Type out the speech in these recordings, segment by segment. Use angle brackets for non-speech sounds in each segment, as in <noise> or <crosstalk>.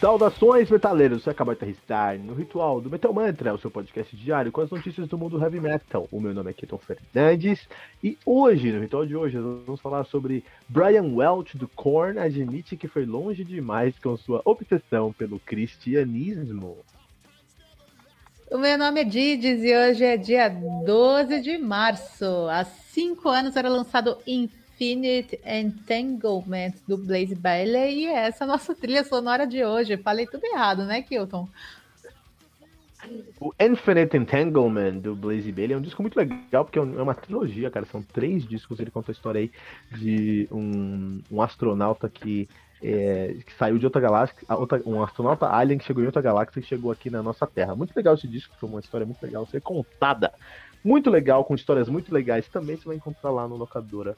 Saudações, metaleiros! Você acabou de aterrissar no Ritual do Metal Mantra, o seu podcast diário com as notícias do mundo heavy metal. O meu nome é Keton Fernandes e hoje, no Ritual de hoje, nós vamos falar sobre Brian Welch do Korn admite que foi longe demais com sua obsessão pelo cristianismo. O meu nome é Didis e hoje é dia 12 de março. Há cinco anos era lançado Infinite Entanglement do Blaze Bailey e é essa a nossa trilha sonora de hoje. Falei tudo errado, né, Kilton? O Infinite Entanglement do Blaze Bailey é um disco muito legal, porque é, é uma trilogia, cara. São três discos. Ele conta a história aí de um, um astronauta que, é, que saiu de outra galáxia, outra, um astronauta alien que chegou em outra galáxia e chegou aqui na nossa Terra. Muito legal esse disco, foi uma história muito legal ser contada. Muito legal, com histórias muito legais. Também você vai encontrar lá no Locadora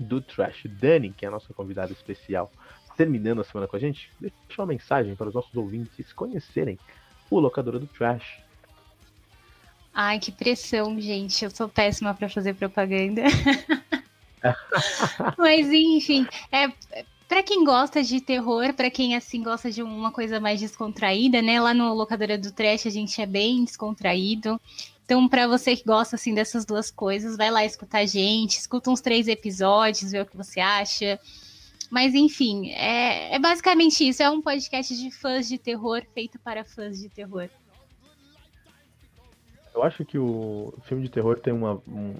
do Trash. Dani, que é a nossa convidada especial, terminando a semana com a gente, deixa uma mensagem para os nossos ouvintes conhecerem o Locadora do Trash. Ai, que pressão, gente. Eu sou péssima para fazer propaganda. <laughs> Mas enfim, é para quem gosta de terror, para quem assim gosta de uma coisa mais descontraída, né? Lá no locadora do Trash a gente é bem descontraído. Então, para você que gosta assim dessas duas coisas, vai lá escutar a gente, escuta uns três episódios, vê o que você acha. Mas enfim, é, é basicamente isso. É um podcast de fãs de terror feito para fãs de terror. Eu acho que o filme de terror tem uma, um,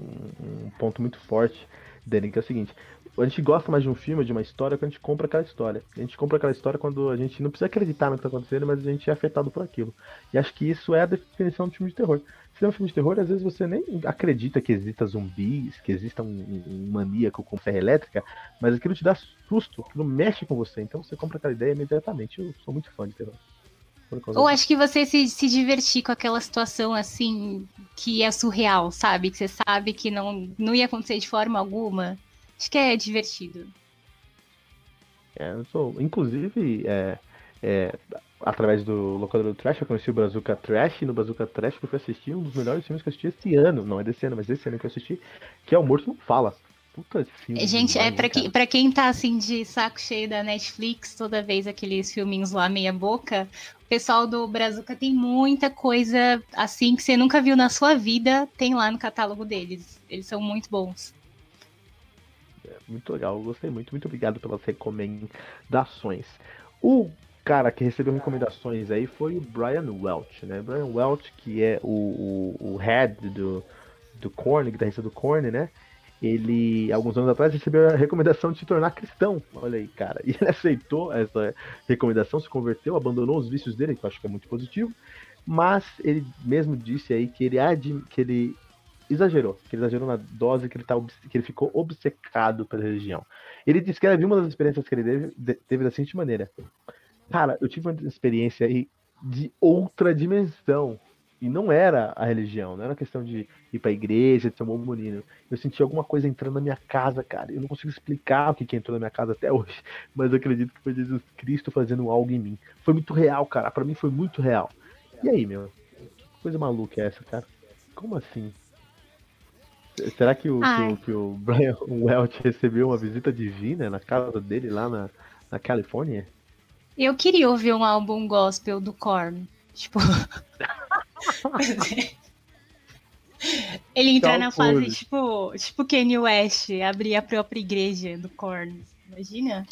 um ponto muito forte dele, que é o seguinte: a gente gosta mais de um filme, de uma história, quando a gente compra aquela história. A gente compra aquela história quando a gente não precisa acreditar no que está acontecendo, mas a gente é afetado por aquilo. E acho que isso é a definição do filme de terror se é um filme de terror, às vezes você nem acredita que exista zumbis, que exista um, um maníaco com serra elétrica, mas aquilo te dá susto, aquilo mexe com você, então você compra aquela ideia imediatamente. Eu sou muito fã de terror. Ou acho que você se, se divertir com aquela situação assim que é surreal, sabe? Que você sabe que não, não ia acontecer de forma alguma. Acho que é divertido. É, eu sou, inclusive, é, é, através do locador do Trash, eu conheci o Brazuca Trash, e no Brazuca Trash eu fui assistir um dos melhores filmes que eu assisti esse ano, não é desse ano, mas desse ano que eu assisti, que é O Morto Não Fala. Puta filme. Gente, é pra, que, pra quem tá assim de saco cheio da Netflix, toda vez aqueles filminhos lá meia boca, o pessoal do Brazuca tem muita coisa assim que você nunca viu na sua vida, tem lá no catálogo deles. Eles são muito bons. É, muito legal, gostei muito. Muito obrigado pelas recomendações. O cara que recebeu recomendações aí foi o Brian Welch, né? Brian Welch, que é o, o, o head do, do Korn, guitarrista do Korn, né? Ele, alguns anos atrás, recebeu a recomendação de se tornar cristão. Olha aí, cara. <laughs> E ele aceitou essa recomendação, se converteu, abandonou os vícios dele, que eu acho que é muito positivo. Mas ele mesmo disse aí que ele, que ele exagerou, que ele exagerou na dose, que ele, tá, que ele ficou obcecado pela religião. Ele era uma das experiências que ele teve, teve da seguinte maneira. Cara, eu tive uma experiência aí de outra dimensão. E não era a religião, não era questão de ir pra igreja, de ser um bom menino. Eu senti alguma coisa entrando na minha casa, cara. Eu não consigo explicar o que, que entrou na minha casa até <laughs> hoje, mas eu acredito que foi Jesus Cristo fazendo algo em mim. Foi muito real, cara. Para mim foi muito real. E aí, meu? Que coisa maluca é essa, cara? Como assim? Será que o, que o, que o <laughs> Brian Welch recebeu uma visita divina na casa dele lá na, na Califórnia? Eu queria ouvir um álbum gospel do Korn. Tipo. Ele entrar na fase tipo, tipo Kanye West, abrir a própria igreja do Korn. Imagina?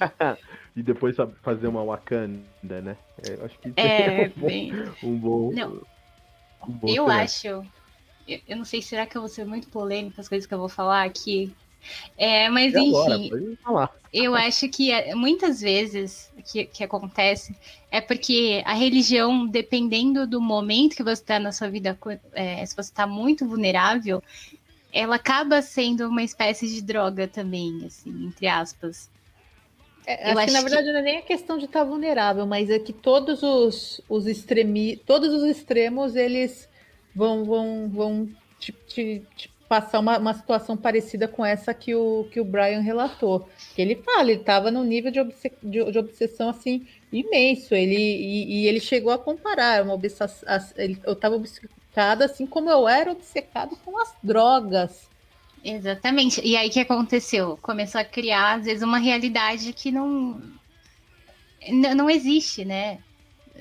<laughs> e depois fazer uma Wakanda, né? É, eu acho que é, um, bem... um bom. Não. Um bom eu acho. Eu, eu não sei, será que eu vou ser muito polêmica as coisas que eu vou falar aqui? É, mas enfim, eu acho que é, muitas vezes que, que acontece é porque a religião, dependendo do momento que você está na sua vida, é, se você está muito vulnerável, ela acaba sendo uma espécie de droga também, assim, entre aspas. É, acho, que, na verdade, que... não é nem a questão de estar tá vulnerável, mas é que todos os, os extremi... todos os extremos, eles vão, vão, vão te, te, te passar uma, uma situação parecida com essa que o, que o Brian relatou. Que ele fala, ele estava num nível de, de, de, obsessão assim imenso. Ele, e, e, ele chegou a comparar uma obsessão. Eu estava obcecada assim como eu era obcecado com as drogas. Exatamente. E aí que aconteceu? Começou a criar, às vezes, uma realidade que não não, não existe, né?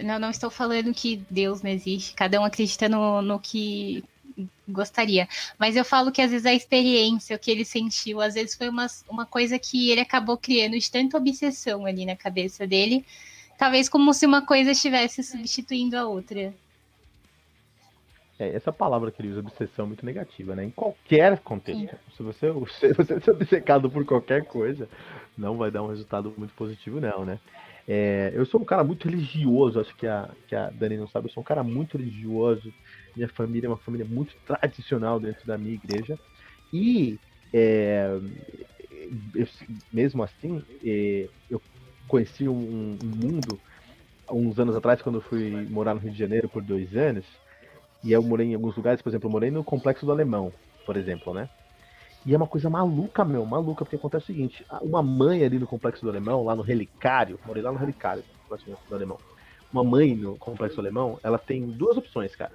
Não, não estou falando que Deus não existe, cada um acredita no, no que gostaria. Mas eu falo que às vezes a experiência, o que ele sentiu, às vezes foi uma, uma coisa que ele acabou criando de tanta obsessão ali na cabeça dele, talvez como se uma coisa estivesse substituindo a outra. É, essa palavra que ele usa, obsessão, é muito negativa, né? Em qualquer contexto. Se você, <laughs> se você ser obcecado por qualquer coisa, não vai dar um resultado muito positivo, não, né? É, eu sou um cara muito religioso, acho que a, que a Dani não sabe, eu sou um cara muito religioso. Minha família é uma família muito tradicional dentro da minha igreja. E é, eu, mesmo assim, é, eu conheci um, um mundo uns anos atrás, quando eu fui morar no Rio de Janeiro por dois anos e eu morei em alguns lugares, por exemplo, eu morei no Complexo do Alemão, por exemplo, né? E é uma coisa maluca, meu, maluca, porque acontece o seguinte: uma mãe ali no Complexo do Alemão, lá no Relicário, morei lá no Relicário, Complexo do Alemão. Uma mãe no Complexo do Alemão, ela tem duas opções, cara.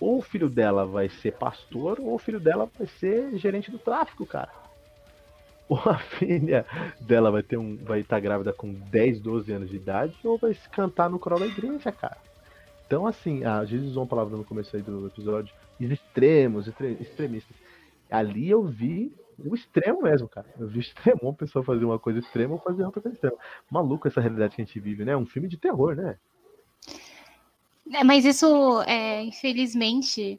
Ou o filho dela vai ser pastor, ou o filho dela vai ser gerente do tráfico, cara. <laughs> Ou a filha dela vai ter um, vai estar grávida com 10, 12 anos de idade, ou vai se cantar no coral da igreja, cara. Então, assim, a gente usou uma palavra no começo aí do episódio, extremos, extremistas. Ali eu vi o extremo mesmo, cara. Eu vi extremo, uma pessoa fazer uma coisa extrema ou fazer outra coisa extrema. Maluco essa realidade que a gente vive, né? Um filme de terror, né? É, mas isso, é, infelizmente,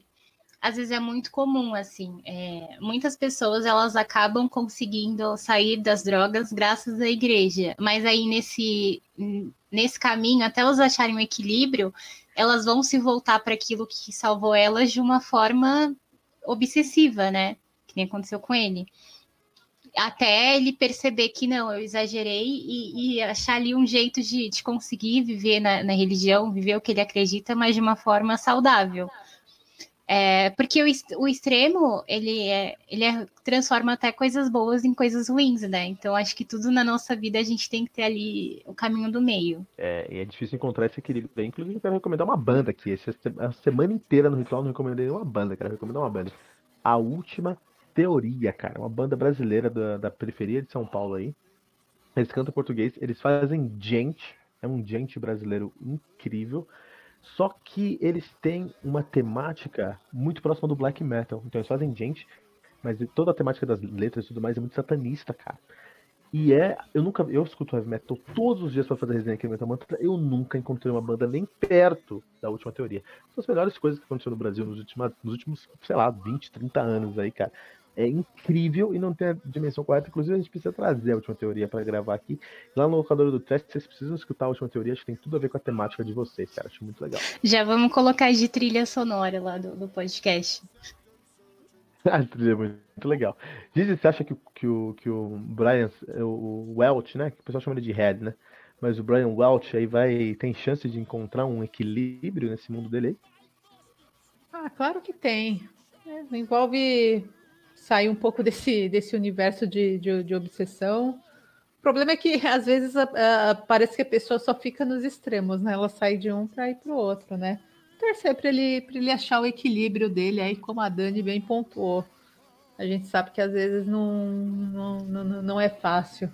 às vezes é muito comum, assim. É, muitas pessoas, elas acabam conseguindo sair das drogas graças à igreja. Mas aí, nesse, nesse caminho, até elas acharem um equilíbrio, elas vão se voltar para aquilo que salvou elas de uma forma obsessiva, né? Que nem aconteceu com ele. Até ele perceber que não, eu exagerei e, e achar ali um jeito de, de conseguir viver na, na religião, viver o que ele acredita, mas de uma forma saudável. É, porque o, o extremo, ele, é, ele é, transforma até coisas boas em coisas ruins, né? Então, acho que tudo na nossa vida a gente tem que ter ali o caminho do meio. É, e é difícil encontrar esse equilíbrio. Inclusive, eu quero recomendar uma banda aqui. Essa, a semana inteira no Ritual não recomendei uma banda, quero recomendar uma banda. A Última Teoria, cara. Uma banda brasileira da, da periferia de São Paulo aí. Eles cantam português, eles fazem gente. É um gente brasileiro incrível. Só que eles têm uma temática muito próxima do black metal. Então eles fazem gente, mas toda a temática das letras e tudo mais é muito satanista, cara. E é, eu nunca, eu escuto heavy metal todos os dias para fazer resenha aqui no Metal Mantra, eu nunca encontrei uma banda nem perto da última teoria. São as melhores coisas que aconteceram no Brasil nos últimos, nos últimos, sei lá, 20, 30 anos aí, cara é incrível e não tem a dimensão correta. Inclusive, a gente precisa trazer a última teoria para gravar aqui. Lá no locador do teste, vocês precisam escutar a última teoria, acho que tem tudo a ver com a temática de vocês, cara. Acho muito legal. Já vamos colocar de trilha sonora lá do, do podcast. <laughs> a trilha é muito legal. Gigi, você acha que, que, o, que o Brian, o Welch, né? Que o pessoal chama ele de Red, né? Mas o Brian Welch aí vai. tem chance de encontrar um equilíbrio nesse mundo dele aí? Ah, claro que tem. É, envolve sair um pouco desse, desse universo de, de, de obsessão. O problema é que <laughs> às vezes a, a, parece que a pessoa só fica nos extremos, né? Ela sai de um para ir para o outro, né? Torcer para ele, ele achar o equilíbrio dele, aí como a Dani bem pontuou. A gente sabe que às vezes não, não, não, não é fácil.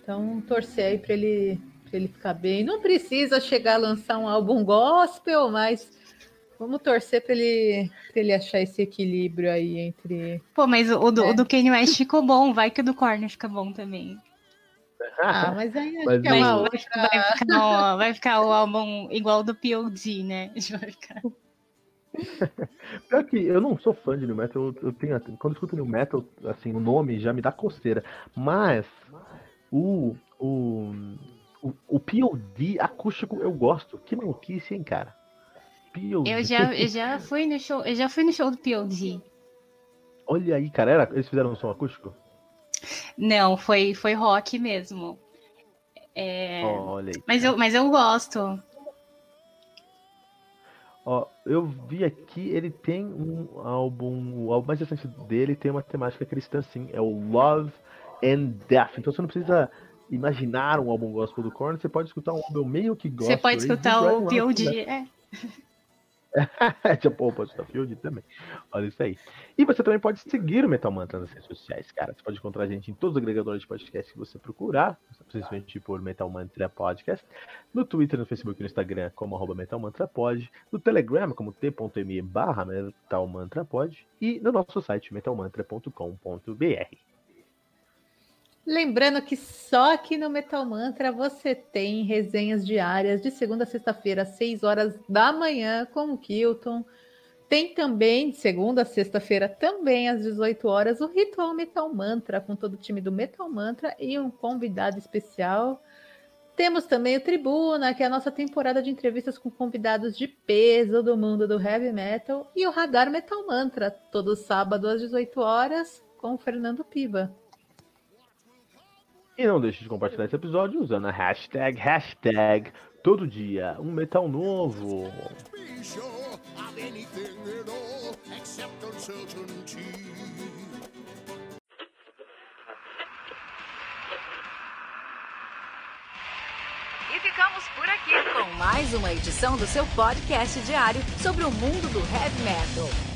Então, torcer aí para ele, ele ficar bem. Não precisa chegar a lançar um álbum gospel, mas Vamos torcer para ele, pra ele achar esse equilíbrio aí entre. Pô, mas o, do, é. o do Kanye West ficou bom, vai que o do Korn fica bom também. Ah, <laughs> mas aí acho mas que é uma outra... vai, ficar, vai ficar o álbum igual do POD, né? <laughs> Vai ficar. <laughs> Pior que eu não sou fã de New Metal, eu, eu tenho, quando eu escuto New Metal, assim, o nome já me dá coceira. Mas o, o, o, o POD acústico eu gosto. Que maluquice, hein, cara? POD. Eu já, eu já fui no show, eu já fui no show do POD. Olha aí, cara, era, eles fizeram um som acústico? Não, foi, foi rock mesmo. É... Olha aí. Mas eu, mas eu gosto. Ó, eu vi aqui, ele tem um álbum, o álbum mais recente dele tem uma temática cristã, sim, é o Love and Death. Então você não precisa imaginar um álbum gospel do Korn, você pode escutar um álbum meio que gospel. Você pode escutar o POD, é. <laughs> tipo, o Field também. Olha isso aí. E você também pode seguir o Metal Mantra nas redes sociais, cara. Você pode encontrar a gente em todos os agregadores de podcast que você procurar, principalmente por Metal Mantra Podcast, no Twitter, no Facebook e no Instagram como arroba Metal Mantra Pod, no Telegram como t.me barra Metal Mantra Pod e no nosso site metalmantra.com.br. Lembrando que só aqui no Metal Mantra você tem resenhas diárias de segunda a sexta-feira, às 6 horas da manhã, com o Kilton. Tem também, de segunda a sexta-feira, também às 18 horas, o Ritual Metal Mantra, com todo o time do Metal Mantra e um convidado especial. Temos também o Tribuna, que é a nossa temporada de entrevistas com convidados de peso do mundo do heavy metal, e o Radar Metal Mantra, todo sábado às 18 horas, com o Fernando Piva. E não deixe de compartilhar esse episódio usando a hashtag, hashtag, todo dia, um metal novo. E ficamos por aqui com mais uma edição do seu podcast diário sobre o mundo do heavy metal.